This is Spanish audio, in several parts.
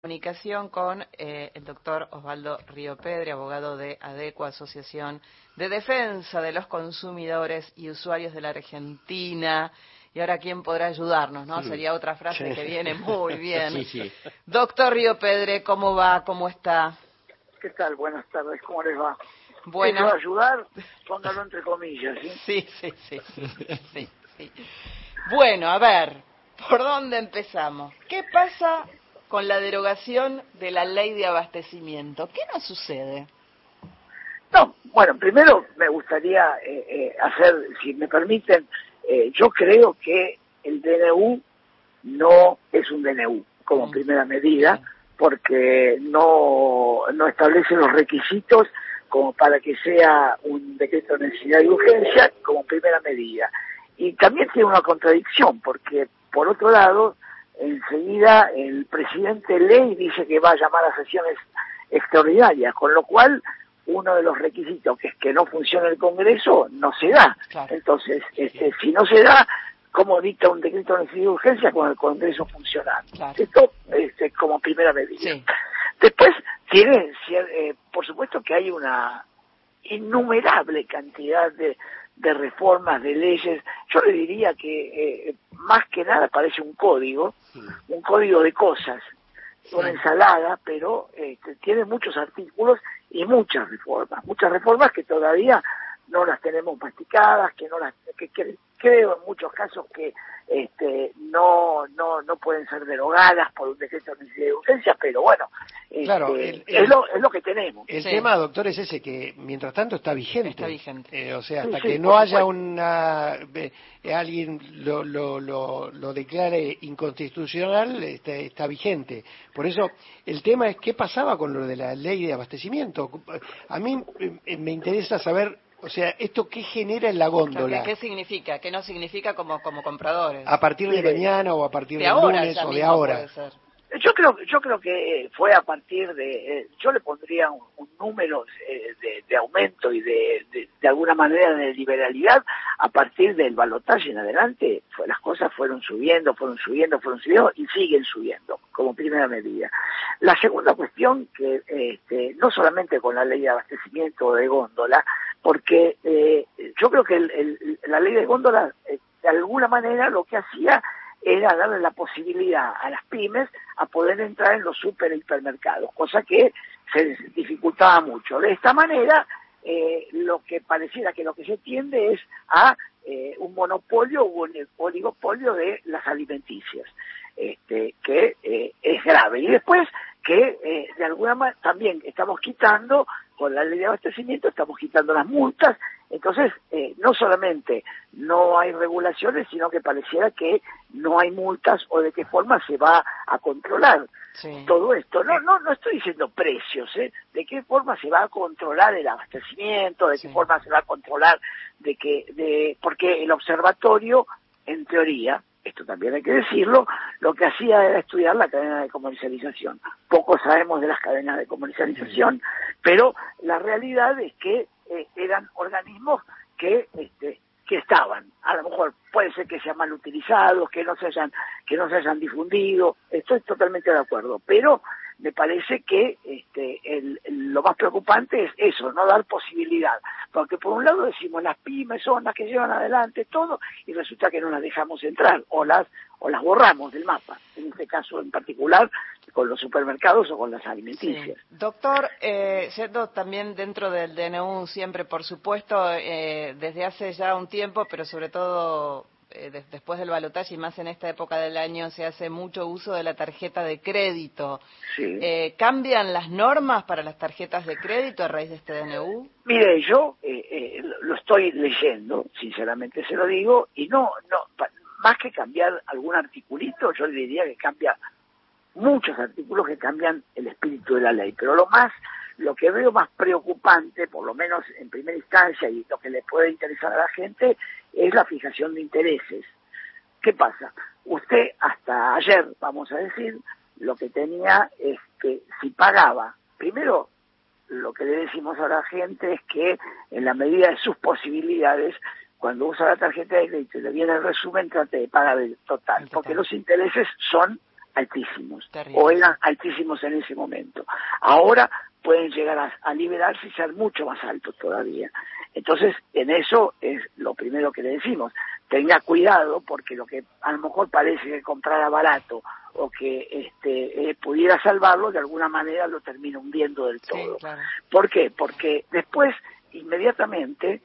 comunicación con eh, el doctor Osvaldo Río Pedre, abogado de ADECO, Asociación de Defensa de los Consumidores y Usuarios de la Argentina. Y ahora, ¿quién podrá ayudarnos? no Sería otra frase que viene muy bien. Sí, sí. Doctor Río Pedre, ¿cómo va? ¿Cómo está? ¿Qué tal? Buenas tardes, ¿cómo les va? Bueno. va a ayudar? Póngalo entre comillas, ¿sí? Sí, sí, sí, sí. Bueno, a ver, ¿por dónde empezamos? ¿Qué pasa con la derogación de la ley de abastecimiento. ¿Qué nos sucede? No, bueno, primero me gustaría eh, eh, hacer, si me permiten, eh, yo creo que el DNU no es un DNU como mm. primera medida, porque no, no establece los requisitos como para que sea un decreto de necesidad y urgencia como primera medida. Y también tiene una contradicción, porque por otro lado, enseguida el presidente ley dice que va a llamar a sesiones extraordinarias, con lo cual uno de los requisitos que es que no funcione el Congreso no se da. Entonces, este, si no se da, ¿cómo dicta un decreto de necesidad de urgencia con el Congreso funcionando? Esto es este, como primera medida. Después tiene, eh, por supuesto que hay una innumerable cantidad de, de reformas, de leyes. Yo le diría que eh, más que nada parece un código, un código de cosas, una ensalada, pero este, tiene muchos artículos y muchas reformas, muchas reformas que todavía no las tenemos masticadas, que no las, que, creo en muchos casos que este, no, no, no pueden ser derogadas por un decreto de urgencia, pero bueno, claro, este, es, lo, es lo que tenemos. El tema, doctor, es ese que mientras tanto está vigente. Está vigente. Eh, o sea, hasta que no haya una eh, alguien lo, lo, lo, lo, declare inconstitucional, está, está vigente. Por eso, el tema es qué pasaba con lo de la ley de abastecimiento. A mí eh, me interesa saber o sea, ¿esto qué genera en la góndola? ¿Qué significa? ¿Qué no significa como, como compradores? ¿A partir de mañana o a partir de del lunes o de ahora? Yo creo, yo creo que fue a partir de, eh, yo le pondría un, número eh, de, aumento y de, de, alguna manera de liberalidad a partir del balotaje en adelante, fue, las cosas fueron subiendo, fueron subiendo, fueron subiendo y siguen subiendo como primera medida. La segunda cuestión que este, no solamente con la ley de abastecimiento de góndola, porque eh, yo creo que la ley de góndola de alguna manera lo que hacía era darle la posibilidad a las pymes a poder entrar en los super hipermercados, cosa que se dificultaba mucho. De esta manera, eh, lo que pareciera que lo que se tiende es a eh, un monopolio o un oligopolio de las alimenticias, este, que eh, es grave. Y después que de alguna manera también estamos quitando, con la ley de abastecimiento, estamos quitando las multas entonces, eh, no solamente no hay regulaciones, sino que pareciera que no hay multas o de qué forma se va a controlar todo esto. No, no, no estoy diciendo precios, ¿eh? De qué forma se va a controlar el abastecimiento, de qué forma se va a controlar, de que, de, porque el observatorio, en teoría, esto también hay que decirlo, lo que hacía era estudiar la cadena de comercialización. Poco sabemos de las cadenas de comercialización, pero la realidad es que eh, eran organismos que este, que estaban a lo mejor puede ser que sean mal utilizados que no se hayan que no se hayan difundido estoy totalmente de acuerdo pero me parece que este, el, lo más preocupante es eso, no dar posibilidad. Porque por un lado decimos las pymes son las que llevan adelante todo y resulta que no las dejamos entrar o las, o las borramos del mapa. En este caso en particular con los supermercados o con las alimenticias. Doctor, eh, siendo también dentro del DNU siempre, por supuesto, eh, desde hace ya un tiempo, pero sobre todo eh, después del balotaje y más en esta época del año se hace mucho uso de la tarjeta de crédito. Eh, ¿Cambian las normas para las tarjetas de crédito a raíz de este DNU? Mire, yo lo estoy leyendo, sinceramente se lo digo, y no, no, más que cambiar algún articulito, yo le diría que cambia muchos artículos que cambian el espíritu de la ley, pero lo más, lo que veo más preocupante, por lo menos en primera instancia, y lo que le puede interesar a la gente, es la fijación de intereses. ¿Qué pasa? Usted hasta ayer, vamos a decir, lo que tenía es que si pagaba, primero lo que le decimos a la gente es que en la medida de sus posibilidades, cuando usa la tarjeta de crédito y le viene el resumen, trate de pagar el total, porque los intereses son altísimos, o eran altísimos en ese momento. Ahora pueden llegar a, liberarse y ser mucho más altos todavía. Entonces, en eso es lo primero que le decimos. Tenga cuidado porque lo que a lo mejor parece que comprara barato o que este, eh, pudiera salvarlo, de alguna manera lo termina hundiendo del todo. ¿Por qué? Porque después, inmediatamente,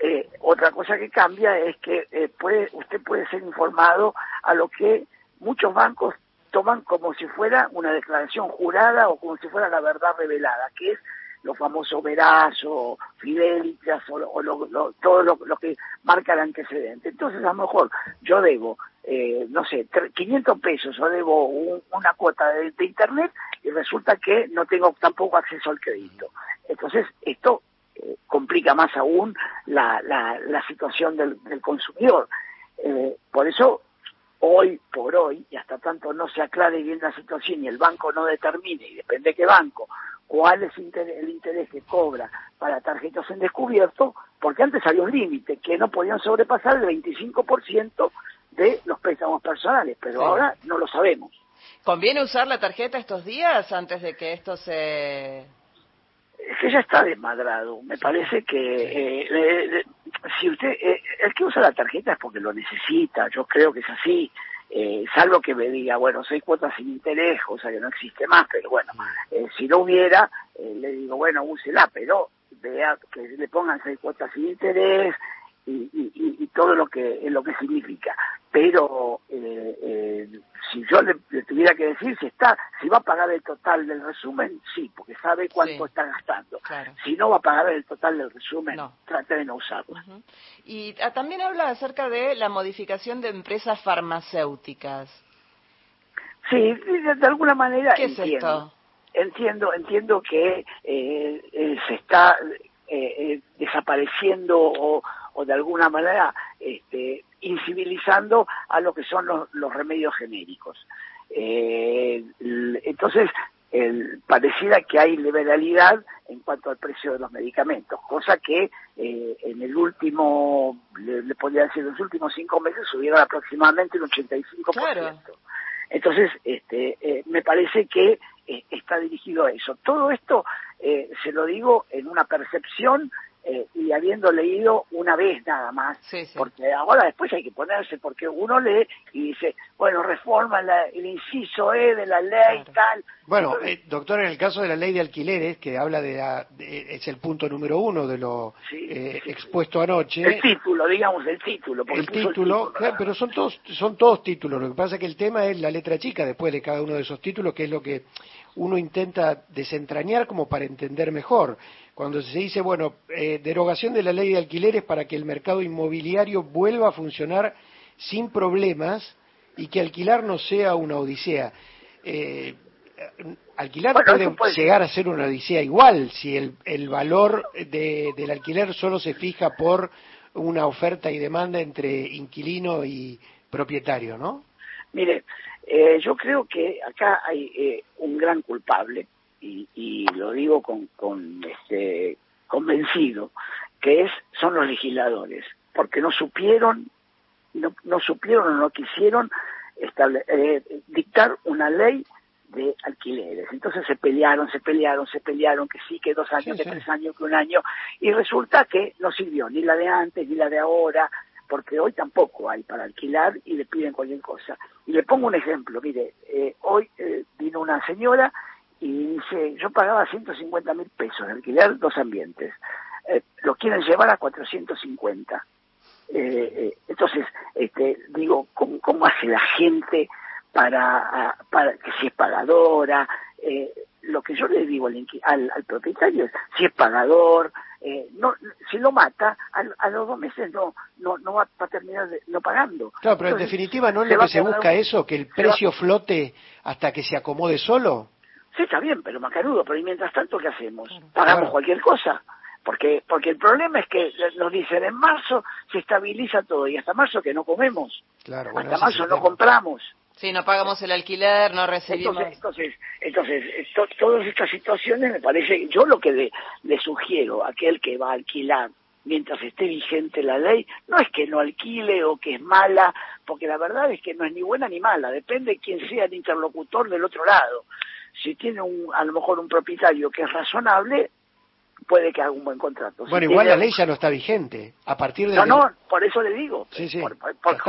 eh, otra cosa que cambia es que eh, puede, usted puede ser informado a lo que muchos bancos toman como si fuera una declaración jurada o como si fuera la verdad revelada, que es lo famoso veraz o fidelitas o, lo, todo lo, que marca el antecedente. Entonces, a lo mejor yo debo, eh, no sé, 500 pesos o debo una cuota de, Internet y resulta que no tengo tampoco acceso al crédito. Entonces, esto eh, complica más aún la, la, situación del, consumidor. Eh, por eso hoy por hoy, y hasta tanto no se aclare bien la situación y el banco no determine, y depende de qué banco, cuál es el interés que cobra para tarjetas en descubierto, porque antes había un límite que no podían sobrepasar el 25% de los préstamos personales, pero ahora no lo sabemos. ¿Conviene usar la tarjeta estos días antes de que esto se que ya está desmadrado. Me parece que eh, eh, si usted, eh, el que usa la tarjeta es porque lo necesita, yo creo que es así, eh, salvo que me diga, bueno, seis cuotas sin interés, o sea que no existe más, pero bueno, eh, si no hubiera, eh, le digo, bueno, úsela, pero vea que le pongan seis cuotas sin interés, y, y, y, todo lo que lo que significa pero eh, eh, si yo le, tuviera que decir si está si va a pagar el total del resumen sí porque sabe cuánto está gastando. Si no va a pagar el total del resumen trate de no usarlo. Y ah, también habla acerca de la modificación de empresas farmacéuticas. Sí de, alguna manera ¿Qué entiendo, es esto? entiendo entiendo que eh, se está desapareciendo o o de alguna manera este, incivilizando a lo que son los, remedios genéricos. Eh, entonces, el, pareciera que hay liberalidad en cuanto al precio de los medicamentos, cosa que eh, en el último, le, podría decir, en los últimos cinco meses subieron aproximadamente el 85%. Claro. Entonces, este, eh, me parece que está dirigido a eso. Todo esto se lo digo en una percepción eh, y habiendo leído una vez nada más, porque ahora después hay que ponerse, porque uno lee y dice, bueno, reforma el inciso E de la ley tal. Bueno, eh, doctor, en el caso de la ley de alquileres, que habla de, la, es el punto número uno de lo eh, expuesto anoche. El título, digamos, el título. El título, pero son todos, son todos títulos, lo que pasa es que el tema es la letra chica después de cada uno de esos títulos, que es lo que uno intenta desentrañar como para entender mejor cuando se dice, bueno, eh, derogación de la ley de alquileres para que el mercado inmobiliario vuelva a funcionar sin problemas y que alquilar no sea una odisea. Eh, alquilar puede, llegar a ser una odisea igual si el, el valor del alquiler solo se fija por una oferta y demanda entre inquilino y propietario, ¿no? Mire, eh, yo creo que acá hay un gran culpable y, lo digo con, con este, convencido, que es son los legisladores, porque no supieron, no, no supieron o no quisieron eh, dictar una ley de alquileres. Entonces se pelearon, se pelearon, se pelearon, que sí, que dos años, que tres años, que un año, y resulta que no sirvió ni la de antes, ni la de ahora, porque hoy tampoco hay para alquilar y le piden cualquier cosa. Y le pongo un ejemplo, mire, eh, hoy eh, vino una señora y dice, yo pagaba 150 mil pesos de alquiler dos ambientes, eh, lo quieren llevar a 450. Eh, eh, entonces, este, digo, ¿cómo, hace la gente para, para que si es pagadora? Eh, lo que yo le digo al, al, propietario es, si es pagador, eh, no, si lo mata, a, los dos meses no, no, no va a terminar no pagando. Claro, pero en definitiva, ¿no es lo que se busca eso, que el precio flote hasta que se acomode solo? Sí, está bien, pero macarudo, pero mientras tanto, ¿qué hacemos? ¿Pagamos cualquier cosa? Porque, porque el problema es que nos dicen en marzo se estabiliza todo y hasta marzo que no comemos. Claro, hasta marzo no compramos. Sí, no pagamos el alquiler, no recibimos. Entonces, entonces, todas estas situaciones me parece, yo lo que le, sugiero a aquel que va a alquilar mientras esté vigente la ley, no es que no alquile o que es mala, porque la verdad es que no es ni buena ni mala, depende de quién sea el interlocutor del otro lado. Si tiene un, a lo mejor un propietario que es razonable, puede que haga un buen contrato. Bueno, igual la ley ya no está vigente. A partir de... No, no, por eso le digo. Sí, sí,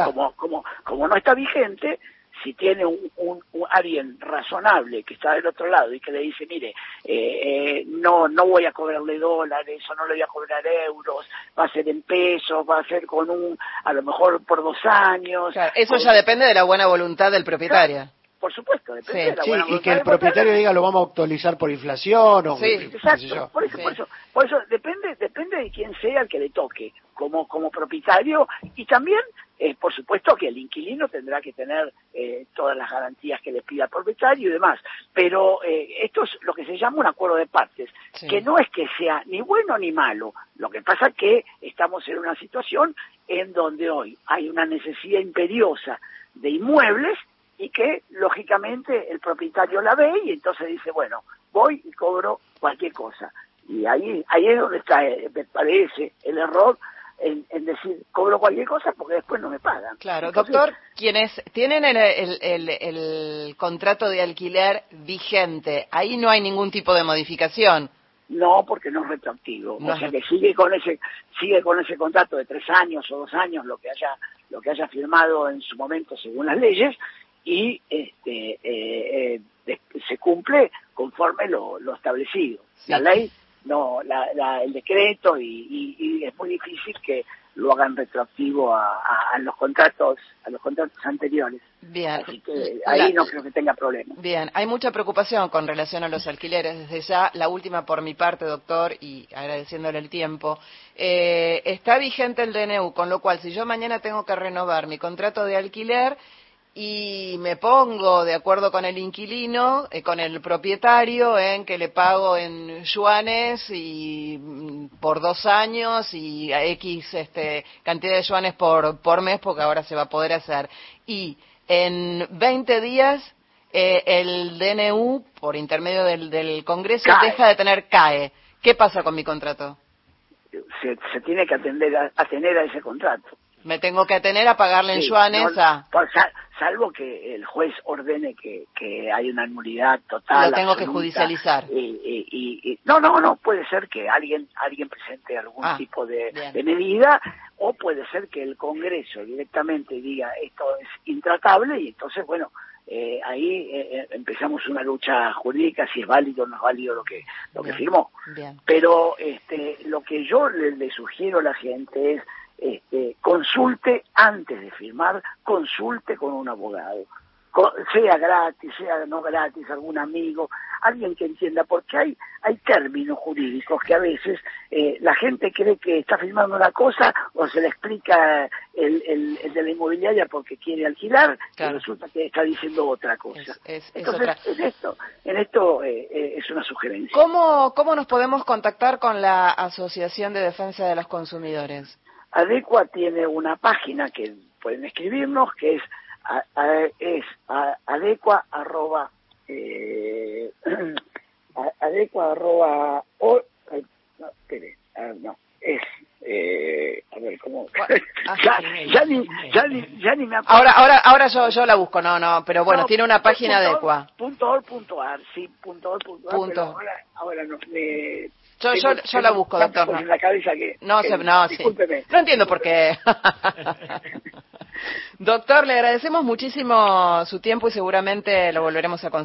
como, como, como no está vigente, si tiene un, un, alguien razonable que está del otro lado y que le dice, mire, eh, eh, no no voy a cobrarle dólares o no le voy a cobrar euros, va a ser en pesos, va a ser con un, a lo mejor por dos años. eso ya depende de la buena voluntad del propietario. por supuesto, depende de la sí, y que el propietario diga lo vamos a actualizar por inflación o sí, exacto, por eso, por eso, por eso depende depende de quién sea el que le toque como como propietario y también eh, por supuesto que el inquilino tendrá que tener eh, todas las garantías que le pida el propietario y demás, pero eh, esto es lo que se llama un acuerdo de partes, que no es que sea ni bueno ni malo, lo que pasa es que estamos en una situación en donde hoy hay una necesidad imperiosa de inmuebles y que lógicamente el propietario la ve y entonces dice, bueno, voy y cobro cualquier cosa. Y ahí, ahí es donde está, me parece, el error en, decir cobro cualquier cosa porque después no me pagan. Claro, doctor, quienes tienen el, el, el, contrato de alquiler vigente, ahí no hay ningún tipo de modificación. No, porque no es retroactivo. o sea que sigue con ese sigue con ese contrato de tres años o dos años lo que haya lo que haya firmado en su momento según las leyes y este eh, eh, se cumple conforme lo, lo establecido. La ley no la, el decreto y, es muy difícil que lo hagan retroactivo a, los contratos a los contratos anteriores. Bien. Así que ahí no creo que tenga problema. Bien, hay mucha preocupación con relación a los alquileres. Desde ya, la última por mi parte, doctor, y agradeciéndole el tiempo. Eh, está vigente el DNU, con lo cual, si yo mañana tengo que renovar mi contrato de alquiler, y me pongo de acuerdo con el inquilino, eh, con el propietario, en que le pago en yuanes y mm, por dos años y a X este, cantidad de yuanes por, por mes, porque ahora se va a poder hacer. Y en 20 días eh, el DNU, por intermedio del, del Congreso, deja de tener CAE. ¿Qué pasa con mi contrato? Se, se tiene que atender a, a ese contrato. Me tengo que atener a pagarle en yuanes a... salvo que el juez ordene que, que hay una nulidad total. Lo tengo que judicializar. Y, no, no, no, puede ser que alguien alguien presente algún ah, tipo de, medida o puede ser que el Congreso directamente diga esto es intratable y entonces, bueno, eh, ahí eh, eh, empezamos una lucha jurídica si es válido o no es válido lo que lo que firmó. Pero este, lo que yo le sugiero a la gente es este, consulte antes de firmar, consulte con un abogado, sea gratis, sea no gratis, algún amigo, alguien que entienda, porque hay, hay términos jurídicos que a veces eh, la gente cree que está firmando una cosa o se le explica el, el, de la inmobiliaria porque quiere alquilar y resulta que está diciendo otra cosa. Entonces, en esto, en esto eh, eh, es una sugerencia. ¿Cómo, ¿Cómo nos podemos contactar con la Asociación de Defensa de los Consumidores? Adecua tiene una página que pueden escribirnos que es es adecua arroba eh, adecua arroba o, no, espere, no, es eh, a ver cómo ah, ya, ya, ni, ya, ni, ya ni me acuerdo. ahora ahora ahora yo yo la busco no no pero bueno tiene una página adecua punto or, punto ar sí punto or, punto, ar, punto. ahora ahora no me yo, yo, yo la busco, doctor. No, la cabeza que, no, no, sí. no entiendo por qué. doctor, le agradecemos muchísimo su tiempo y seguramente lo volveremos a consultar.